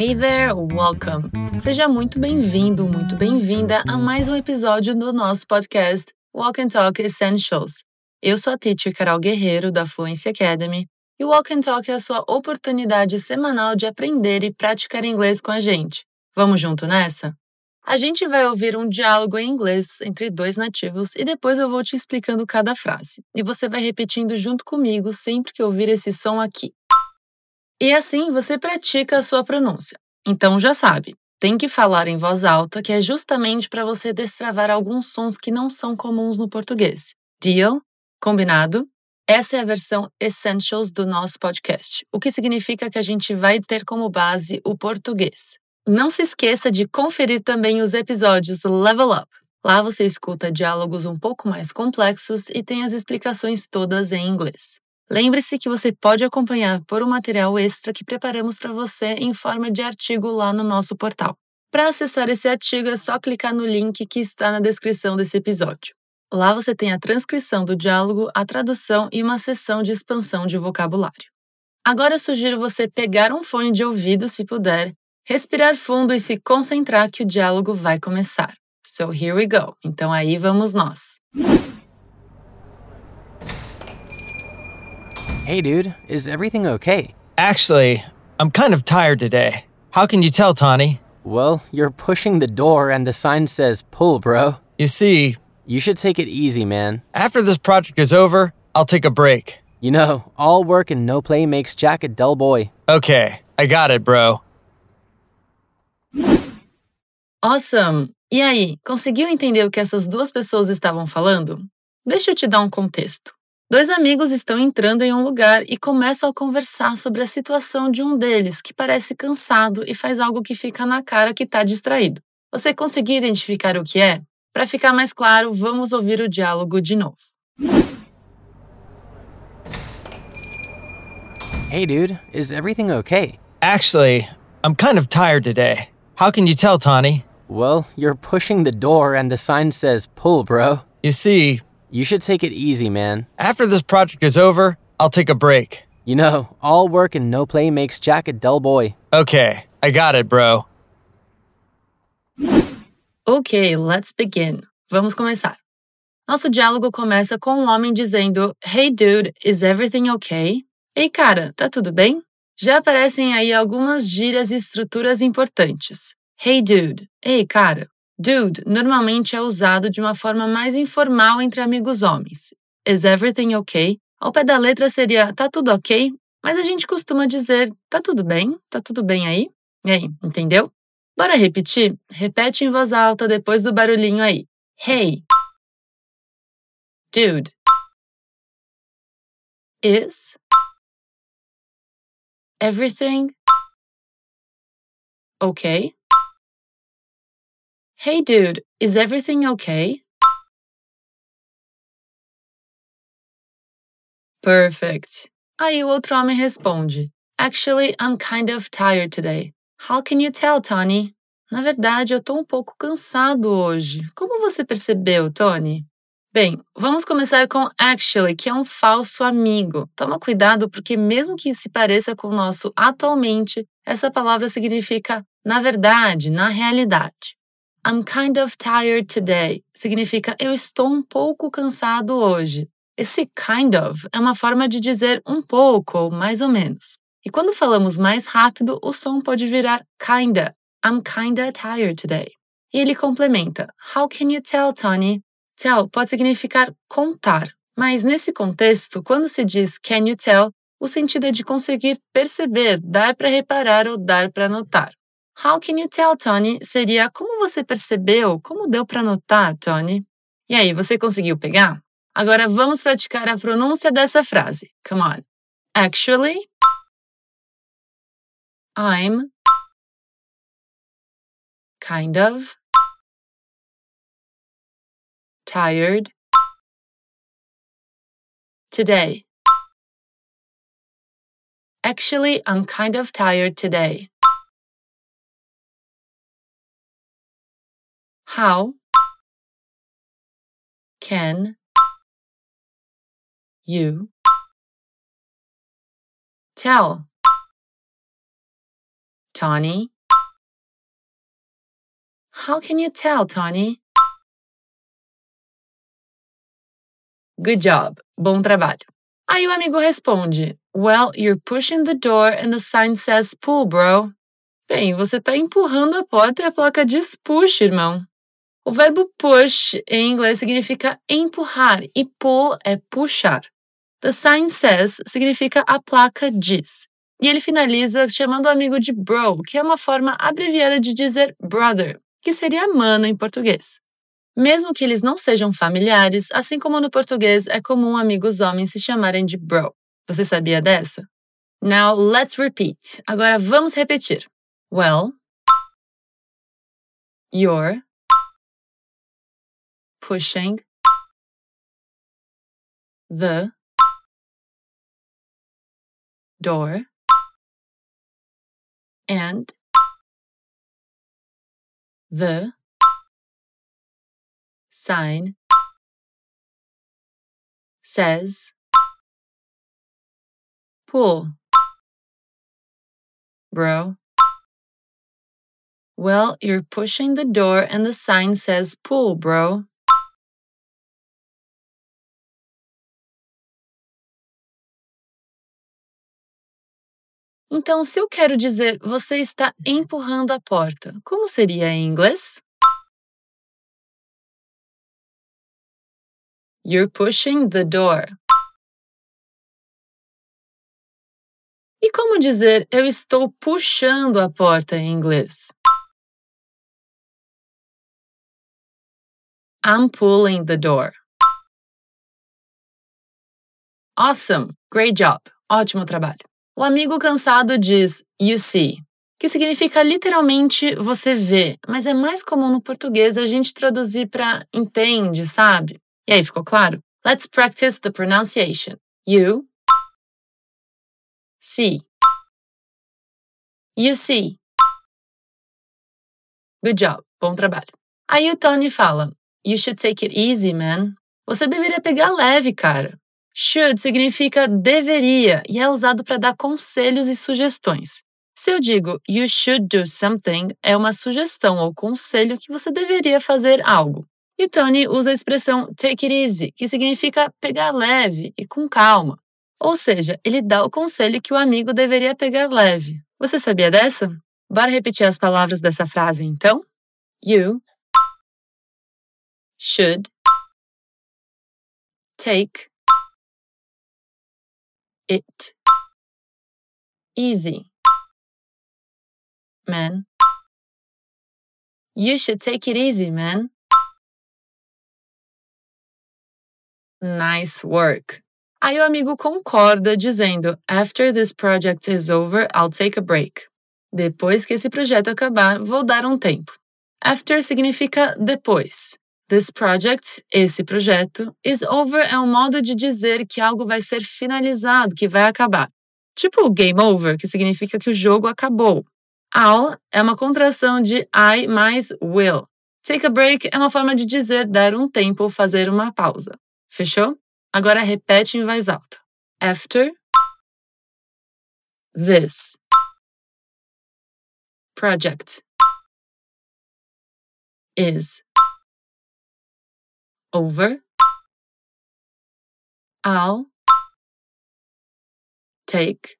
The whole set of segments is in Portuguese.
Hey there, welcome! Seja muito bem-vindo, muito bem-vinda a mais um episódio do nosso podcast Walk and Talk Essentials. Eu sou a teacher Carol Guerreiro, da Fluency Academy, e o Walk and Talk é a sua oportunidade semanal de aprender e praticar inglês com a gente. Vamos junto nessa? A gente vai ouvir um diálogo em inglês entre dois nativos e depois eu vou te explicando cada frase. E você vai repetindo junto comigo sempre que ouvir esse som aqui. E assim você pratica a sua pronúncia. Então já sabe, tem que falar em voz alta, que é justamente para você destravar alguns sons que não são comuns no português. Deal? Combinado? Essa é a versão Essentials do nosso podcast, o que significa que a gente vai ter como base o português. Não se esqueça de conferir também os episódios Level Up. Lá você escuta diálogos um pouco mais complexos e tem as explicações todas em inglês. Lembre-se que você pode acompanhar por um material extra que preparamos para você em forma de artigo lá no nosso portal. Para acessar esse artigo é só clicar no link que está na descrição desse episódio. Lá você tem a transcrição do diálogo, a tradução e uma sessão de expansão de vocabulário. Agora eu sugiro você pegar um fone de ouvido se puder respirar fundo e se concentrar que o diálogo vai começar. So here we go. Então aí vamos nós. Hey dude, is everything okay? Actually, I'm kind of tired today. How can you tell, Tawny? Well, you're pushing the door and the sign says pull, bro. You see, You should take it easy, man. after this project is over, I'll take a break. You know, all work and no play makes Jack a dull boy. Okay, I got it, bro. Awesome! E aí, conseguiu entender o que essas duas pessoas estavam falando? Deixa eu te dar um contexto. Dois amigos estão entrando em um lugar e começam a conversar sobre a situação de um deles que parece cansado e faz algo que fica na cara que está distraído. Você conseguiu identificar o que é? Para ficar mais claro, vamos ouvir o diálogo de novo. Hey dude, is everything okay? Actually, I'm kind of tired today. How can you tell, Tawny? Well, you're pushing the door and the sign says pull, bro. You see, You should take it easy, man. after this project is over, I'll take a break. You know, all work and no play makes Jack a dull boy. Okay, I got it, bro. Ok, let's begin. Vamos começar. Nosso diálogo começa com um homem dizendo: Hey dude, is everything okay? Ei cara, tá tudo bem? Já aparecem aí algumas gírias e estruturas importantes. Hey dude, ei cara. Dude normalmente é usado de uma forma mais informal entre amigos homens. Is everything okay? Ao pé da letra seria tá tudo ok? Mas a gente costuma dizer tá tudo bem? Tá tudo bem aí? E aí, entendeu? Bora repetir? Repete em voz alta depois do barulhinho aí. Hey. Dude. Is. Everything. Okay? Hey dude, is everything okay? Perfect. Aí o outro homem responde: Actually, I'm kind of tired today. How can you tell, Tony? Na verdade, eu tô um pouco cansado hoje. Como você percebeu, Tony? Bem, vamos começar com actually, que é um falso amigo. Toma cuidado porque mesmo que se pareça com o nosso atualmente, essa palavra significa na verdade, na realidade. I'm kind of tired today significa eu estou um pouco cansado hoje. Esse kind of é uma forma de dizer um pouco ou mais ou menos. E quando falamos mais rápido, o som pode virar kinda. I'm kinda tired today. E ele complementa: How can you tell, Tony? Tell pode significar contar, mas nesse contexto, quando se diz can you tell, o sentido é de conseguir perceber, dar para reparar ou dar para notar. How can you tell, Tony? Seria como você percebeu, como deu para notar, Tony? E aí, você conseguiu pegar? Agora vamos praticar a pronúncia dessa frase. Come on. Actually, I'm kind of tired today. Actually, I'm kind of tired today. How can you tell? Tawny. How can you tell, Tawny? Good job. Bom trabalho. Aí o amigo responde: Well, you're pushing the door and the sign says pull, bro. Bem, você está empurrando a porta e a placa diz push, irmão. O verbo push em inglês significa empurrar e pull é puxar. The sign says significa a placa diz. E ele finaliza chamando o amigo de bro, que é uma forma abreviada de dizer brother, que seria mano em português. Mesmo que eles não sejam familiares, assim como no português é comum amigos homens se chamarem de bro. Você sabia dessa? Now let's repeat. Agora vamos repetir. Well, you're pushing the door and the sign says pull. Bro. Well, you're pushing the door and the sign says pull, bro. Então, se eu quero dizer você está empurrando a porta, como seria em inglês? You're pushing the door. E como dizer eu estou puxando a porta em inglês? I'm pulling the door. Awesome! Great job! Ótimo trabalho. O amigo cansado diz you see, que significa literalmente você vê, mas é mais comum no português a gente traduzir para entende, sabe? E aí, ficou claro? Let's practice the pronunciation. You see. You see. Good job. Bom trabalho. Aí o Tony fala: You should take it easy, man. Você deveria pegar leve, cara. Should significa deveria e é usado para dar conselhos e sugestões. Se eu digo you should do something, é uma sugestão ou conselho que você deveria fazer algo. E Tony usa a expressão take it easy, que significa pegar leve e com calma. Ou seja, ele dá o conselho que o amigo deveria pegar leve. Você sabia dessa? Bora repetir as palavras dessa frase então? You should take it easy. Man. You should take it easy, man. Nice work. Aí o amigo concorda, dizendo: After this project is over, I'll take a break. Depois que esse projeto acabar, vou dar um tempo. After significa depois. This project, esse projeto, is over é um modo de dizer que algo vai ser finalizado, que vai acabar. Tipo game over, que significa que o jogo acabou. I'll é uma contração de I mais will. Take a break é uma forma de dizer dar um tempo ou fazer uma pausa. Fechou? Agora repete em voz alta. After this project is over. I'll take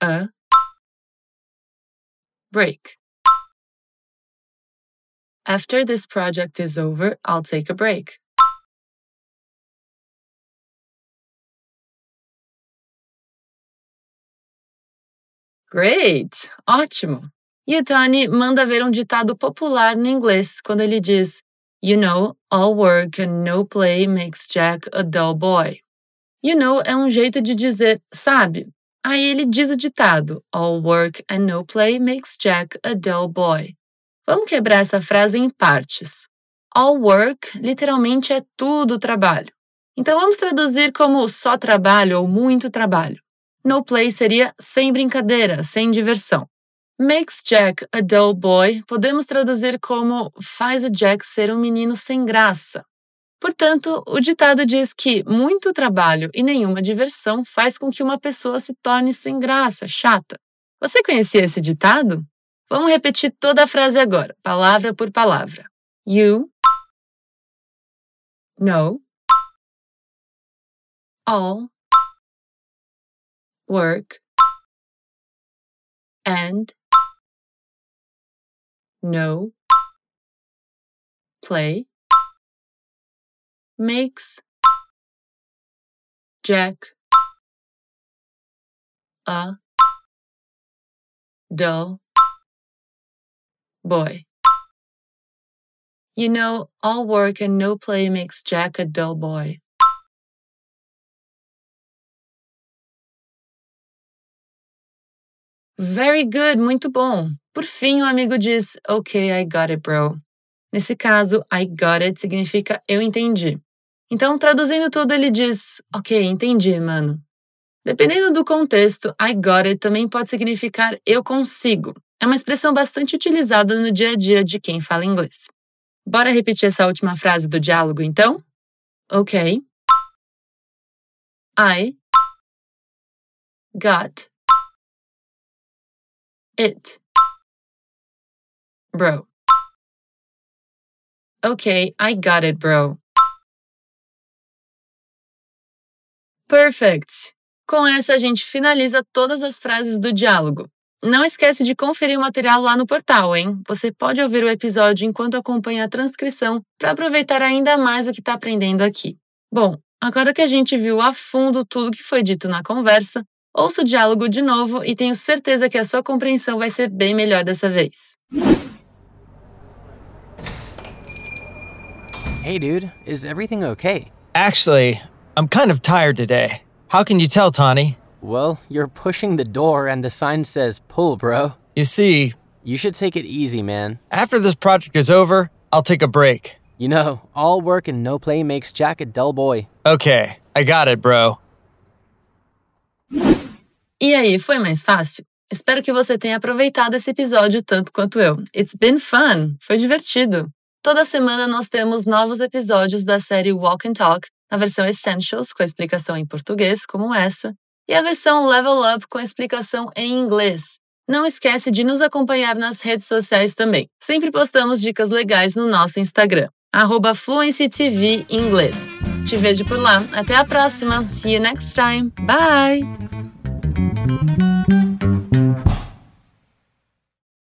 a break. After this project is over, I'll take a break. Great! Ótimo! E Tony manda ver um ditado popular no inglês quando ele diz You know, all work and no play makes Jack a dull boy. You know é um jeito de dizer, sabe? Aí ele diz o ditado: All work and no play makes Jack a dull boy. Vamos quebrar essa frase em partes. All work literalmente é tudo trabalho. Então vamos traduzir como só trabalho ou muito trabalho. No play seria sem brincadeira, sem diversão. Makes Jack a dull boy podemos traduzir como faz o Jack ser um menino sem graça. Portanto, o ditado diz que muito trabalho e nenhuma diversão faz com que uma pessoa se torne sem graça, chata. Você conhecia esse ditado? Vamos repetir toda a frase agora, palavra por palavra. You know all work and no. Play. Makes. Jack. A. Dull. Boy. You know, all work and no play makes Jack a dull boy. Very good, muito bom. Por fim, o amigo diz, Ok, I got it, bro. Nesse caso, I got it significa eu entendi. Então, traduzindo tudo, ele diz, Ok, entendi, mano. Dependendo do contexto, I got it também pode significar eu consigo. É uma expressão bastante utilizada no dia a dia de quem fala inglês. Bora repetir essa última frase do diálogo, então? Ok. I got it. Bro. Okay, I got it, bro. Perfect! Com essa, a gente finaliza todas as frases do diálogo. Não esquece de conferir o material lá no portal, hein? Você pode ouvir o episódio enquanto acompanha a transcrição para aproveitar ainda mais o que está aprendendo aqui. Bom, agora que a gente viu a fundo tudo que foi dito na conversa, ouça o diálogo de novo e tenho certeza que a sua compreensão vai ser bem melhor dessa vez. Hey, dude, is everything okay? Actually, I'm kind of tired today. How can you tell, Tawny? Well, you're pushing the door and the sign says pull, bro. You see, You should take it easy, man. after this project is over, I'll take a break. You know, all work and no play makes Jack a dull boy. Okay, I got it, bro. E aí, foi mais fácil? Espero que você tenha aproveitado esse episódio tanto quanto eu. It's been fun! Foi divertido! Toda semana nós temos novos episódios da série Walk and Talk, na versão Essentials, com a explicação em português, como essa, e a versão Level Up com a explicação em inglês. Não esquece de nos acompanhar nas redes sociais também. Sempre postamos dicas legais no nosso Instagram, FluencyTV Inglês. Te vejo por lá. Até a próxima. See you next time. Bye! Thank you.